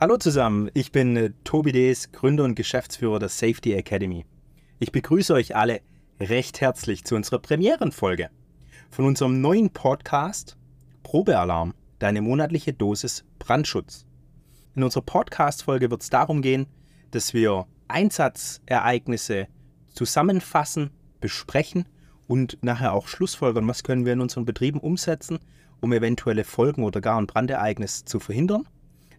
Hallo zusammen, ich bin äh, Tobi Dees, Gründer und Geschäftsführer der Safety Academy. Ich begrüße euch alle recht herzlich zu unserer Premierenfolge von unserem neuen Podcast Probealarm, deine monatliche Dosis Brandschutz. In unserer Podcast-Folge wird es darum gehen, dass wir Einsatzereignisse zusammenfassen, besprechen und nachher auch Schlussfolgern, was können wir in unseren Betrieben umsetzen, um eventuelle Folgen oder gar ein Brandereignis zu verhindern.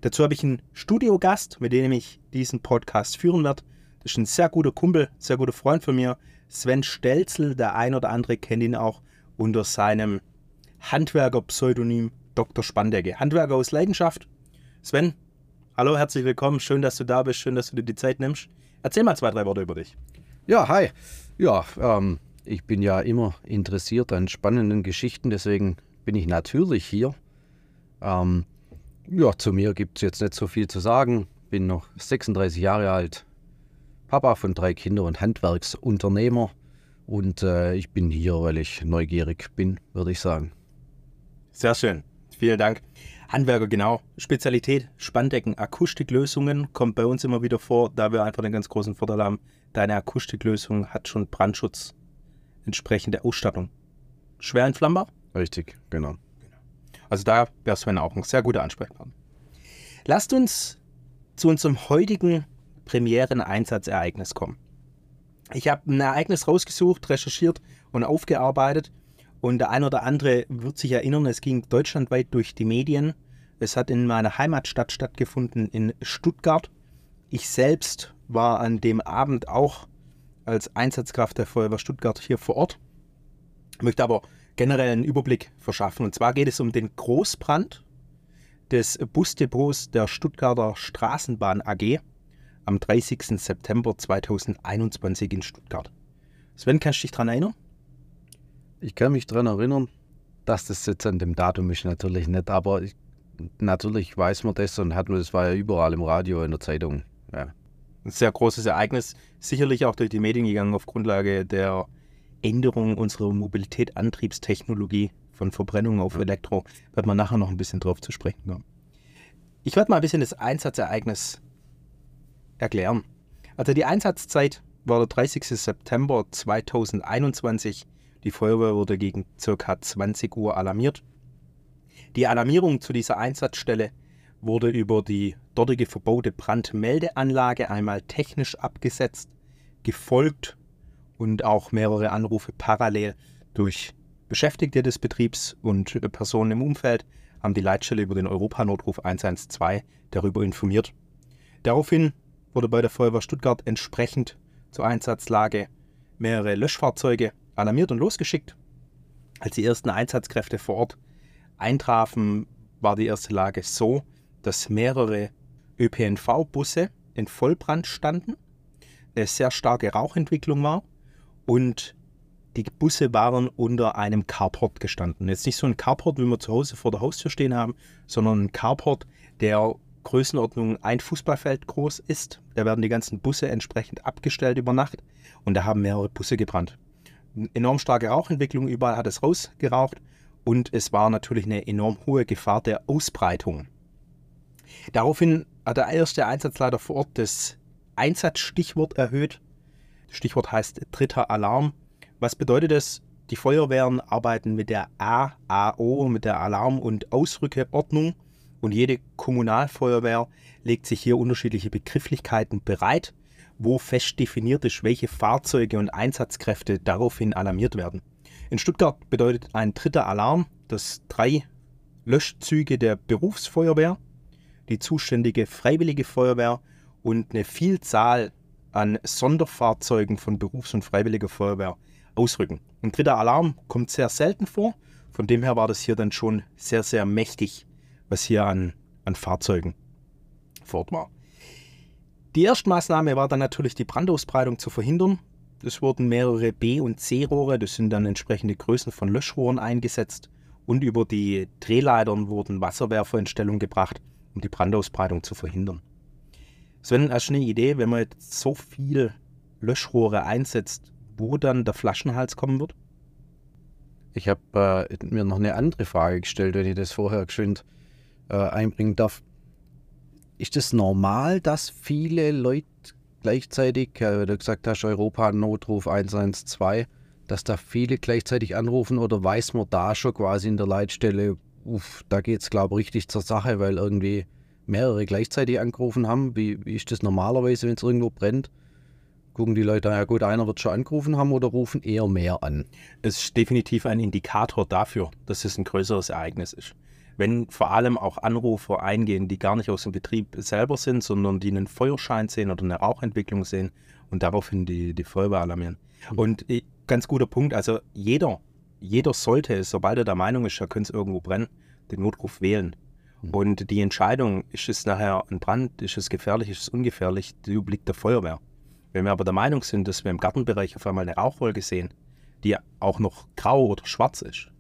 Dazu habe ich einen Studiogast, mit dem ich diesen Podcast führen werde. Das ist ein sehr guter Kumpel, sehr guter Freund von mir, Sven Stelzel. Der ein oder andere kennt ihn auch unter seinem Handwerker-Pseudonym Dr. Spandecke. Handwerker aus Leidenschaft. Sven, hallo, herzlich willkommen. Schön, dass du da bist. Schön, dass du dir die Zeit nimmst. Erzähl mal zwei, drei Worte über dich. Ja, hi. Ja, ähm, ich bin ja immer interessiert an spannenden Geschichten, deswegen bin ich natürlich hier. Ähm, ja, zu mir gibt es jetzt nicht so viel zu sagen. Bin noch 36 Jahre alt, Papa von drei Kindern und Handwerksunternehmer. Und äh, ich bin hier, weil ich neugierig bin, würde ich sagen. Sehr schön. Vielen Dank. Handwerker, genau. Spezialität, Spanndecken, Akustiklösungen kommt bei uns immer wieder vor, da wir einfach den ganz großen Vorteil haben, deine Akustiklösung hat schon Brandschutz entsprechende Ausstattung. Schwer entflammbar? Richtig, genau. Also da wäre Sven auch ein sehr guter Ansprechpartner. Lasst uns zu unserem heutigen Premieren-Einsatzereignis kommen. Ich habe ein Ereignis rausgesucht, recherchiert und aufgearbeitet. Und der ein oder andere wird sich erinnern, es ging deutschlandweit durch die Medien. Es hat in meiner Heimatstadt stattgefunden, in Stuttgart. Ich selbst war an dem Abend auch als Einsatzkraft der Feuerwehr Stuttgart hier vor Ort. Ich möchte aber generell einen Überblick verschaffen. Und zwar geht es um den Großbrand des Busdepots der Stuttgarter Straßenbahn AG am 30. September 2021 in Stuttgart. Sven, kannst du dich daran erinnern? Ich kann mich daran erinnern, dass das jetzt an dem Datum ist natürlich nicht, aber ich, natürlich weiß man das und hat man das war ja überall im Radio, in der Zeitung. Ja. Ein sehr großes Ereignis, sicherlich auch durch die Medien gegangen auf Grundlage der Änderung unserer Mobilität, Antriebstechnologie von Verbrennung auf Elektro, wird man nachher noch ein bisschen drauf zu sprechen kommen. Ich werde mal ein bisschen das Einsatzereignis erklären. Also die Einsatzzeit war der 30. September 2021. Die Feuerwehr wurde gegen ca. 20 Uhr alarmiert. Die Alarmierung zu dieser Einsatzstelle wurde über die dortige verbaute Brandmeldeanlage einmal technisch abgesetzt, gefolgt und auch mehrere Anrufe parallel durch Beschäftigte des Betriebs und Personen im Umfeld haben die Leitstelle über den Europanotruf 112 darüber informiert. Daraufhin wurde bei der Feuerwehr Stuttgart entsprechend zur Einsatzlage mehrere Löschfahrzeuge alarmiert und losgeschickt. Als die ersten Einsatzkräfte vor Ort eintrafen, war die erste Lage so, dass mehrere ÖPNV-Busse in Vollbrand standen, eine sehr starke Rauchentwicklung war und die Busse waren unter einem Carport gestanden. Jetzt nicht so ein Carport, wie wir zu Hause vor der Haustür stehen haben, sondern ein Carport, der Größenordnung ein Fußballfeld groß ist. Da werden die ganzen Busse entsprechend abgestellt über Nacht und da haben mehrere Busse gebrannt. enorm starke Rauchentwicklung, überall hat es rausgeraucht und es war natürlich eine enorm hohe Gefahr der Ausbreitung. Daraufhin hat der erste Einsatzleiter vor Ort das Einsatzstichwort erhöht. Stichwort heißt dritter Alarm. Was bedeutet das? Die Feuerwehren arbeiten mit der AAO, mit der Alarm- und Ausrückeordnung und jede Kommunalfeuerwehr legt sich hier unterschiedliche Begrifflichkeiten bereit, wo fest definiert ist, welche Fahrzeuge und Einsatzkräfte daraufhin alarmiert werden. In Stuttgart bedeutet ein dritter Alarm, dass drei Löschzüge der Berufsfeuerwehr, die zuständige Freiwillige Feuerwehr und eine Vielzahl an Sonderfahrzeugen von Berufs- und Freiwilliger Feuerwehr ausrücken. Ein dritter Alarm kommt sehr selten vor, von dem her war das hier dann schon sehr, sehr mächtig was hier an, an Fahrzeugen vor Ort war. Die Erstmaßnahme war dann natürlich die Brandausbreitung zu verhindern. Es wurden mehrere B- und C-Rohre, das sind dann entsprechende Größen von Löschrohren eingesetzt und über die Drehleitern wurden Wasserwerfer in Stellung gebracht, um die Brandausbreitung zu verhindern. Sven, hast du eine Idee, wenn man jetzt so viel Löschrohre einsetzt, wo dann der Flaschenhals kommen wird? Ich habe äh, mir noch eine andere Frage gestellt, wenn ich das vorher geschwind äh, einbringen darf. ist es normal, dass viele Leute gleichzeitig, äh, wie du gesagt hast, Europa Notruf 112, dass da viele gleichzeitig anrufen oder weiß man da schon quasi in der Leitstelle, uff, da geht es glaube ich richtig zur Sache, weil irgendwie mehrere gleichzeitig angerufen haben. Wie, wie ist das normalerweise, wenn es irgendwo brennt? Gucken die Leute, ja gut, einer wird schon angerufen haben oder rufen eher mehr an? Es ist definitiv ein Indikator dafür, dass es ein größeres Ereignis ist. Wenn vor allem auch Anrufer eingehen, die gar nicht aus dem Betrieb selber sind, sondern die einen Feuerschein sehen oder eine Rauchentwicklung sehen und daraufhin die, die Feuerwehr alarmieren. Mhm. Und ganz guter Punkt, also jeder, jeder sollte, sobald er der Meinung ist, er könnte es irgendwo brennen, den Notruf wählen. Und die Entscheidung, ist es nachher ein Brand, ist es gefährlich, ist es ungefährlich, die obliegt der Feuerwehr. Wenn wir aber der Meinung sind, dass wir im Gartenbereich auf einmal eine Rauchwolke sehen, die auch noch grau oder schwarz ist,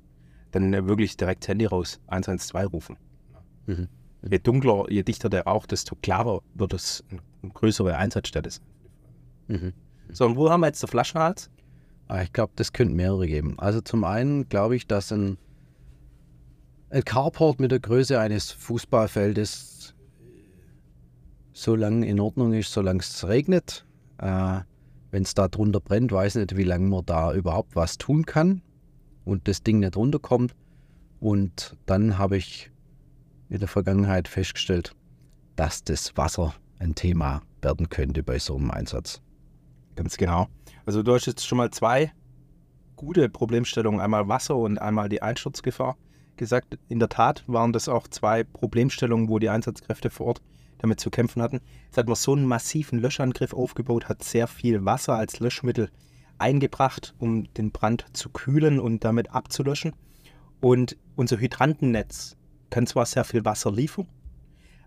dann wirklich direkt das Handy raus, 112 rufen. Mhm. Je dunkler, je dichter der Rauch, desto klarer wird es eine größere Einsatzstelle sein. Mhm. So, und wo haben wir jetzt den Flaschenhals? Ah, ich glaube, das könnte mehrere geben. Also zum einen glaube ich, dass ein, ein Carport mit der Größe eines Fußballfeldes so lange in Ordnung ist, solange es regnet. Äh, Wenn es da drunter brennt, weiß ich nicht, wie lange man da überhaupt was tun kann und das Ding nicht runterkommt. Und dann habe ich in der Vergangenheit festgestellt, dass das Wasser ein Thema werden könnte bei so einem Einsatz. Ganz genau. Also du hast jetzt schon mal zwei gute Problemstellungen, einmal Wasser und einmal die Einsturzgefahr gesagt. In der Tat waren das auch zwei Problemstellungen, wo die Einsatzkräfte vor Ort damit zu kämpfen hatten. Jetzt hat man so einen massiven Löschangriff aufgebaut, hat sehr viel Wasser als Löschmittel eingebracht, um den Brand zu kühlen und damit abzulöschen. Und unser Hydrantennetz kann zwar sehr viel Wasser liefern,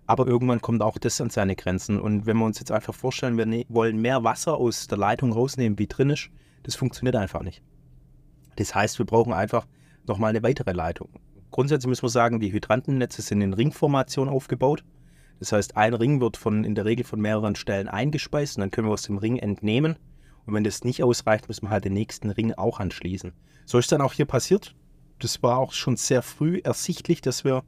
aber irgendwann kommt auch das an seine Grenzen. Und wenn wir uns jetzt einfach vorstellen, wir ne wollen mehr Wasser aus der Leitung rausnehmen, wie drin ist, das funktioniert einfach nicht. Das heißt, wir brauchen einfach nochmal eine weitere Leitung. Grundsätzlich müssen wir sagen, die Hydrantennetze sind in Ringformation aufgebaut. Das heißt, ein Ring wird von, in der Regel von mehreren Stellen eingespeist und dann können wir aus dem Ring entnehmen und wenn das nicht ausreicht, müssen wir halt den nächsten Ring auch anschließen. So ist dann auch hier passiert. Das war auch schon sehr früh ersichtlich, dass wir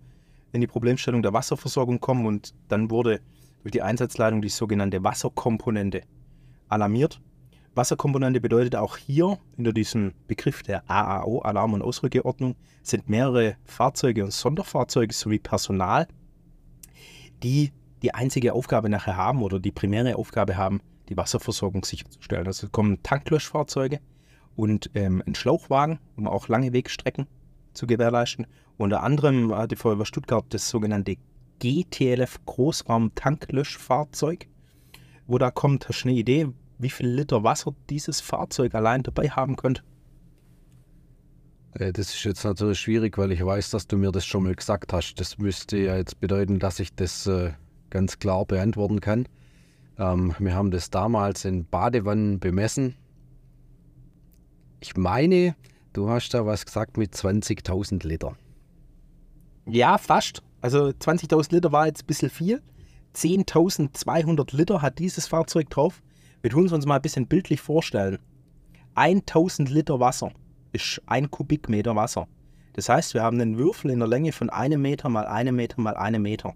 in die Problemstellung der Wasserversorgung kommen und dann wurde durch die Einsatzleitung die sogenannte Wasserkomponente alarmiert. Wasserkomponente bedeutet auch hier unter diesem Begriff der AAO, Alarm- und Ausrückeordnung, sind mehrere Fahrzeuge und Sonderfahrzeuge sowie Personal, die die einzige Aufgabe nachher haben oder die primäre Aufgabe haben, die Wasserversorgung sicherzustellen. Also kommen Tanklöschfahrzeuge und ähm, ein Schlauchwagen, um auch lange Wegstrecken zu gewährleisten. Unter anderem hat die Feuerwehr Stuttgart das sogenannte GTLF Großraum Tanklöschfahrzeug. Wo da kommt, hast du eine Idee, wie viel Liter Wasser dieses Fahrzeug allein dabei haben könnte? Äh, das ist jetzt natürlich schwierig, weil ich weiß, dass du mir das schon mal gesagt hast. Das müsste ja jetzt bedeuten, dass ich das äh, ganz klar beantworten kann. Ähm, wir haben das damals in Badewannen bemessen. Ich meine, du hast da was gesagt mit 20.000 Liter. Ja, fast. Also 20.000 Liter war jetzt ein bisschen viel. 10.200 Liter hat dieses Fahrzeug drauf. Wir tun es uns mal ein bisschen bildlich vorstellen. 1000 Liter Wasser ist ein Kubikmeter Wasser. Das heißt, wir haben einen Würfel in der Länge von einem Meter mal einem Meter mal einem Meter.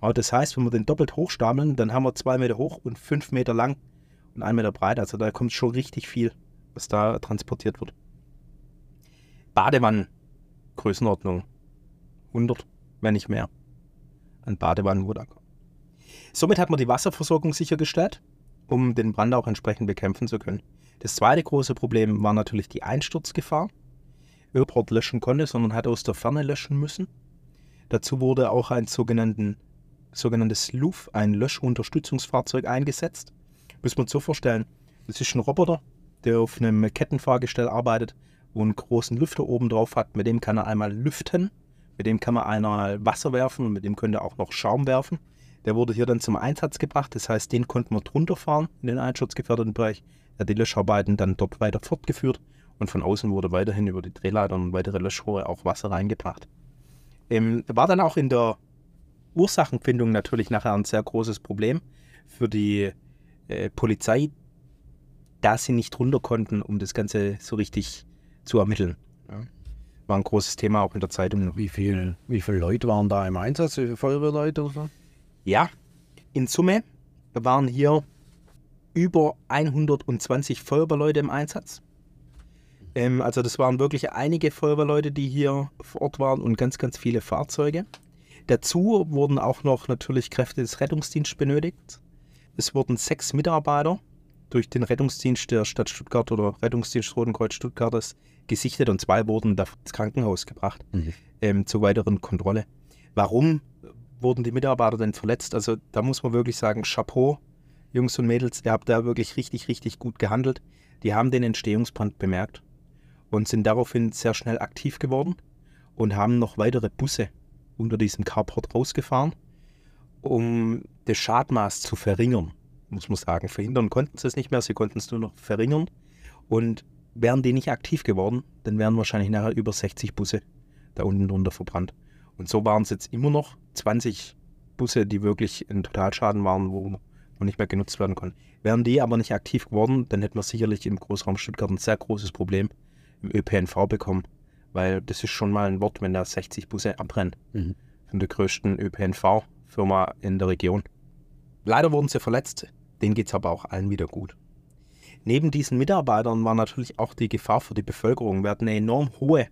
Aber das heißt, wenn wir den doppelt hochstapeln, dann haben wir zwei Meter hoch und fünf Meter lang und ein Meter breit. Also da kommt schon richtig viel, was da transportiert wird. Badewannen, Größenordnung 100, wenn nicht mehr, an Badewannen, wo da. Somit hat man die Wasserversorgung sichergestellt, um den Brand auch entsprechend bekämpfen zu können. Das zweite große Problem war natürlich die Einsturzgefahr. Überport löschen konnte, sondern hat aus der Ferne löschen müssen. Dazu wurde auch ein sogenanntes LUF, ein Löschunterstützungsfahrzeug, eingesetzt. Muss man so vorstellen, das ist ein Roboter, der auf einem Kettenfahrgestell arbeitet, wo einen großen Lüfter oben drauf hat. Mit dem kann er einmal lüften, mit dem kann man einmal Wasser werfen und mit dem könnte er auch noch Schaum werfen. Der wurde hier dann zum Einsatz gebracht, das heißt, den konnten wir drunter fahren in den einschutzgefährdeten Bereich. Er hat die Löscharbeiten dann dort weiter fortgeführt und von außen wurde weiterhin über die Drehleitern und weitere Löschrohre auch Wasser reingebracht. Ähm, war dann auch in der Ursachenfindung natürlich nachher ein sehr großes Problem für die äh, Polizei, da sie nicht runter konnten, um das Ganze so richtig zu ermitteln. Ja. War ein großes Thema auch in der Zeitung. Wie, viel, wie viele Leute waren da im Einsatz? Wie viele Feuerwehrleute oder so? Ja, in Summe waren hier über 120 Feuerwehrleute im Einsatz. Ähm, also das waren wirklich einige Feuerwehrleute, die hier vor Ort waren und ganz, ganz viele Fahrzeuge. Dazu wurden auch noch natürlich Kräfte des Rettungsdienstes benötigt. Es wurden sechs Mitarbeiter durch den Rettungsdienst der Stadt Stuttgart oder Rettungsdienst Rotenkreuz Stuttgartes gesichtet und zwei wurden ins Krankenhaus gebracht mhm. ähm, zur weiteren Kontrolle. Warum wurden die Mitarbeiter denn verletzt? Also da muss man wirklich sagen, Chapeau, Jungs und Mädels, ihr habt da wirklich richtig, richtig gut gehandelt. Die haben den Entstehungsbrand bemerkt und sind daraufhin sehr schnell aktiv geworden und haben noch weitere Busse unter diesem Carport rausgefahren, um das Schadmaß zu verringern, muss man sagen. Verhindern konnten sie es nicht mehr, sie konnten es nur noch verringern. Und wären die nicht aktiv geworden, dann wären wahrscheinlich nachher über 60 Busse da unten drunter verbrannt. Und so waren es jetzt immer noch 20 Busse, die wirklich in Totalschaden waren, wo noch nicht mehr genutzt werden konnten. Wären die aber nicht aktiv geworden, dann hätten wir sicherlich im Großraum Stuttgart ein sehr großes Problem im ÖPNV bekommen. Weil das ist schon mal ein Wort, wenn da 60 Busse abbrennen. Mhm. Von der größten ÖPNV-Firma in der Region. Leider wurden sie verletzt. Denen geht es aber auch allen wieder gut. Neben diesen Mitarbeitern war natürlich auch die Gefahr für die Bevölkerung. Wir hatten eine enorm hohe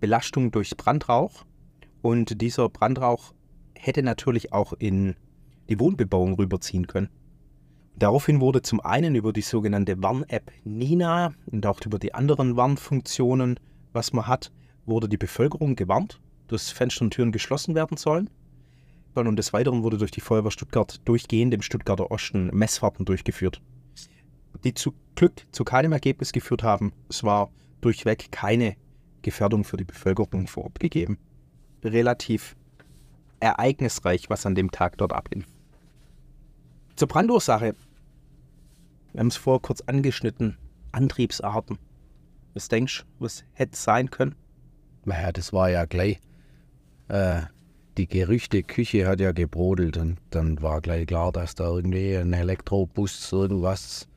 Belastung durch Brandrauch. Und dieser Brandrauch hätte natürlich auch in die Wohnbebauung rüberziehen können. Daraufhin wurde zum einen über die sogenannte Warn-App Nina und auch über die anderen Warnfunktionen, was man hat, wurde die Bevölkerung gewarnt, dass Fenster und Türen geschlossen werden sollen. Und des Weiteren wurde durch die Feuerwehr Stuttgart durchgehend im Stuttgarter Osten Messfahrten durchgeführt, die zu Glück zu keinem Ergebnis geführt haben. Es war durchweg keine Gefährdung für die Bevölkerung vor Ort gegeben. Relativ ereignisreich, was an dem Tag dort ablief. Zur Brandursache wir haben es vorher kurz angeschnitten. Antriebsarten. Was denkst du, was hätte sein können? Naja, das war ja gleich. Äh, die Gerüchteküche hat ja gebrodelt und dann war gleich klar, dass da irgendwie ein Elektrobus irgendwas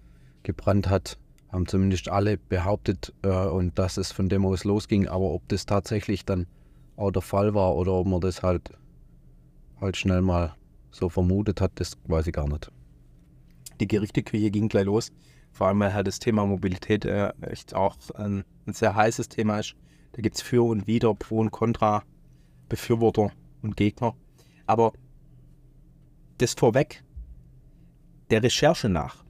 gebrannt hat. Haben zumindest alle behauptet äh, und dass es von dem aus losging. Aber ob das tatsächlich dann auch der Fall war oder ob man das halt, halt schnell mal so vermutet hat, das weiß ich gar nicht die Gerichteküche ging gleich los. Vor allem, weil halt das Thema Mobilität äh, echt auch ein, ein, sehr heißes Thema ist. Da gibt es für und wider, pro und contra, Befürworter und Gegner. Aber das vorweg, der Recherche nach,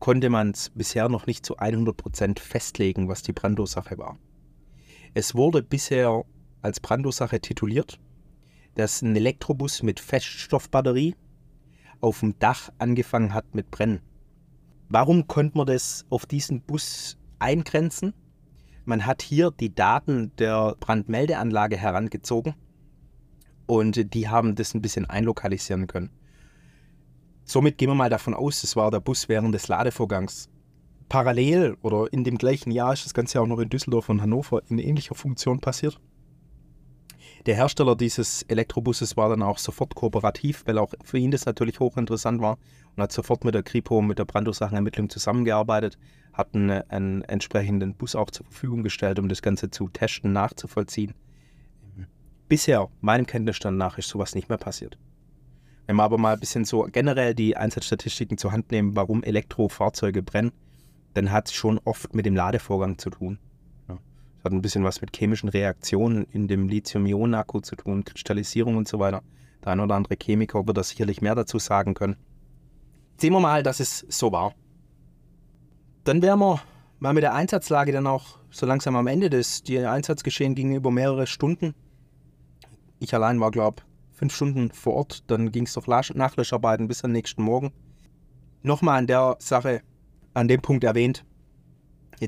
konnte man es bisher noch nicht zu 100% festlegen, was die Brandursache war. Es wurde bisher als Brandursache tituliert, dass ein Elektrobus mit Feststoffbatterie auf dem Dach angefangen hat mit Brennen. Warum konnte man das auf diesen Bus eingrenzen? Man hat hier die Daten der Brandmeldeanlage herangezogen und die haben das ein bisschen einlokalisieren können. Somit gehen wir mal davon aus, es war der Bus während des Ladevorgangs. Parallel oder in dem gleichen Jahr ist das Ganze auch noch in Düsseldorf und Hannover in ähnlicher Funktion passiert. Der Hersteller dieses Elektrobusses war dann auch sofort kooperativ, weil auch für ihn das natürlich hochinteressant war und hat sofort mit der Kripo, mit der Brandursachenermittlung zusammengearbeitet, hat einen, einen, entsprechenden Bus auch zur Verfügung gestellt, um das Ganze zu testen, nachzuvollziehen. Bisher, meinem Kenntnisstand nach, ist sowas nicht mehr passiert. Wenn wir aber mal ein bisschen so generell die Einsatzstatistiken zur Hand nehmen, warum Elektrofahrzeuge brennen, dann hat es schon oft mit dem Ladevorgang zu tun. Das hat ein bisschen was mit chemischen Reaktionen in dem Lithium-Ionen-Akku zu tun, Kristallisierung und so weiter. Der ein oder andere Chemiker wird da sicherlich mehr dazu sagen können. Sehen wir mal, dass es so war. Dann wären wir mal mit der Einsatzlage dann auch so langsam am Ende des. Die Einsatzgeschehen ging über mehrere Stunden. Ich allein war, glaube ich, fünf Stunden vor Ort. Dann ging es auf Nachlöscharbeiten bis am nächsten Morgen. Nochmal an der Sache, an dem Punkt erwähnt,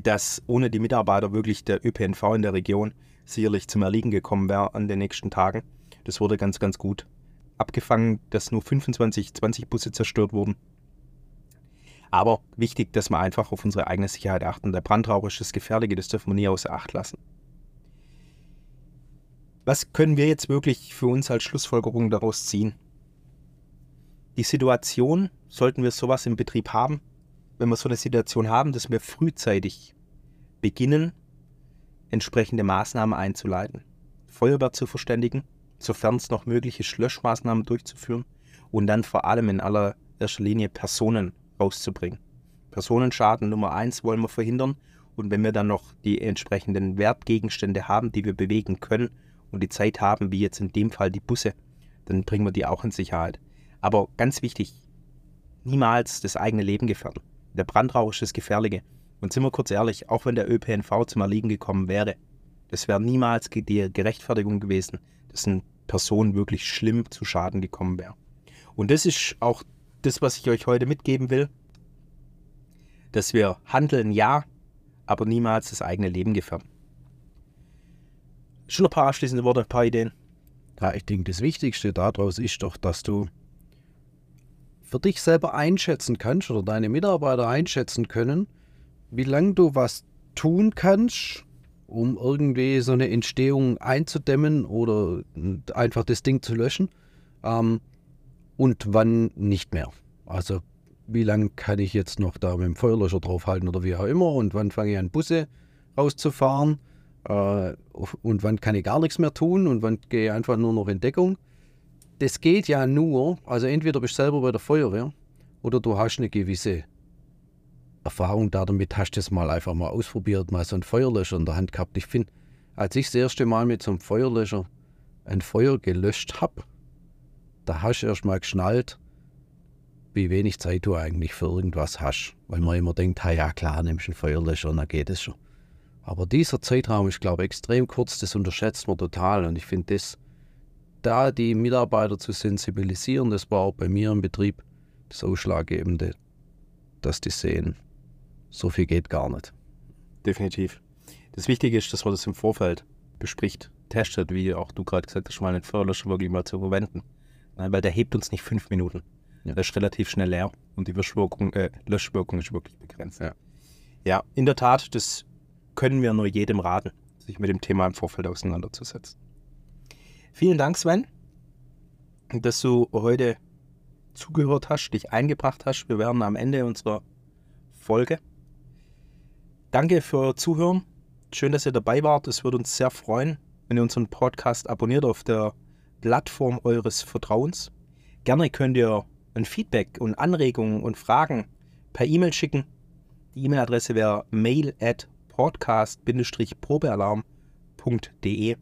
dass ohne die Mitarbeiter wirklich der ÖPNV in der Region sicherlich zum Erliegen gekommen wäre an den nächsten Tagen. Das wurde ganz, ganz gut abgefangen, dass nur 25, 20 Busse zerstört wurden. Aber wichtig, dass wir einfach auf unsere eigene Sicherheit achten. Der Brandrauch ist das Gefährliche, das dürfen wir nie außer Acht lassen. Was können wir jetzt wirklich für uns als Schlussfolgerung daraus ziehen? Die Situation, sollten wir sowas im Betrieb haben, wenn wir so eine Situation haben, dass wir frühzeitig beginnen, entsprechende Maßnahmen einzuleiten. Feuerwehr zu verständigen, sofern es noch möglich ist, Löschmaßnahmen durchzuführen und dann vor allem in allererster Linie Personen rauszubringen. Personenschaden Nummer eins wollen wir verhindern und wenn wir dann noch die entsprechenden Wertgegenstände haben, die wir bewegen können und die Zeit haben, wie jetzt in dem Fall die Busse, dann bringen wir die auch in Sicherheit. Aber ganz wichtig, niemals das eigene Leben gefährden. Der Brandrauch ist das Gefährliche. Und sind wir kurz ehrlich, auch wenn der ÖPNV zum Erliegen gekommen wäre, das wäre niemals die Gerechtfertigung gewesen, dass eine Person wirklich schlimm zu Schaden gekommen wäre. Und das ist auch das, was ich euch heute mitgeben will, dass wir handeln, ja, aber niemals das eigene Leben gefährden. Schon ein paar abschließende Worte, ein paar Ideen. Ja, ich denke, das Wichtigste daraus ist doch, dass du für dich selber einschätzen kannst oder deine Mitarbeiter einschätzen können, wie lange du was tun kannst, um irgendwie so eine Entstehung einzudämmen oder einfach das Ding zu löschen ähm, und wann nicht mehr. Also wie lange kann ich jetzt noch da mit dem Feuerlöscher draufhalten oder wie auch immer und wann fange ich an Busse rauszufahren äh, und wann kann ich gar nichts mehr tun und wann gehe ich einfach nur noch in Deckung. Das geht ja nur, also entweder bist du selber bei der Feuerwehr oder du hast eine gewisse Erfahrung da damit, hast du es mal einfach mal ausprobiert, mal so einen Feuerlöscher in der Hand gehabt. Ich finde, als ich das erste Mal mit so einem Feuerlöscher ein Feuer gelöscht habe, da hast du erst mal geschnallt, wie wenig Zeit du eigentlich für irgendwas hast. Weil man immer denkt, ja klar, nimmst einen Feuerlöscher und dann geht es schon. Aber dieser Zeitraum ist, glaube ich, extrem kurz, das unterschätzt man total. Und ich finde das, da die Mitarbeiter zu sensibilisieren, das war auch bei mir im Betrieb das Ausschlaggebende, dass die sehen, so viel geht gar nicht. Definitiv. Das Wichtige ist, dass man das im Vorfeld bespricht, testet, wie auch du gerade gesagt hast, mal einen Feuerlöscher wirklich mal zu verwenden. Nein, weil der hebt uns nicht fünf Minuten. Ja. Der ist relativ schnell leer und die Löschwirkung, äh, Löschwirkung ist wirklich begrenzt. Ja. ja, in der Tat, das können wir nur jedem raten, sich mit dem Thema im Vorfeld auseinanderzusetzen. Vielen Dank, Sven, dass du heute zugehört hast, dich eingebracht hast. Wir werden am Ende unserer Folge. Danke für euer Zuhören. Schön, dass ihr dabei wart. Es würde uns sehr freuen, wenn ihr unseren Podcast abonniert auf der Plattform eures Vertrauens. Gerne könnt ihr ein Feedback und Anregungen und Fragen per E-Mail schicken. Die E-Mail-Adresse wäre mail at podcast-probealarm.de.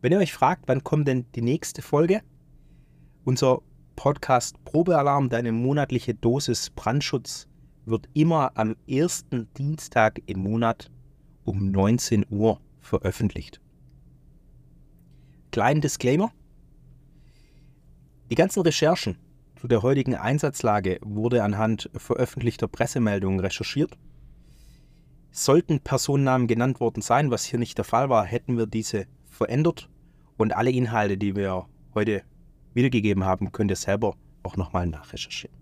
Wenn ihr euch fragt, wann kommt denn die nächste Folge? Unser Podcast Probealarm, deine monatliche Dosis Brandschutz, wird immer am ersten Dienstag im Monat um 19 Uhr veröffentlicht. Kleinen Disclaimer. Die ganzen Recherchen zu der heutigen Einsatzlage wurde anhand veröffentlichter Pressemeldungen recherchiert Sollten Personennamen genannt worden sein, was hier nicht der Fall war, hätten wir diese verändert und alle Inhalte, die wir heute wiedergegeben haben, könnt ihr selber auch nochmal nachrecherchieren.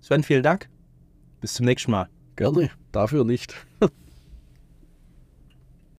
Sven, vielen Dank. Bis zum nächsten Mal. Gerne, dafür nicht.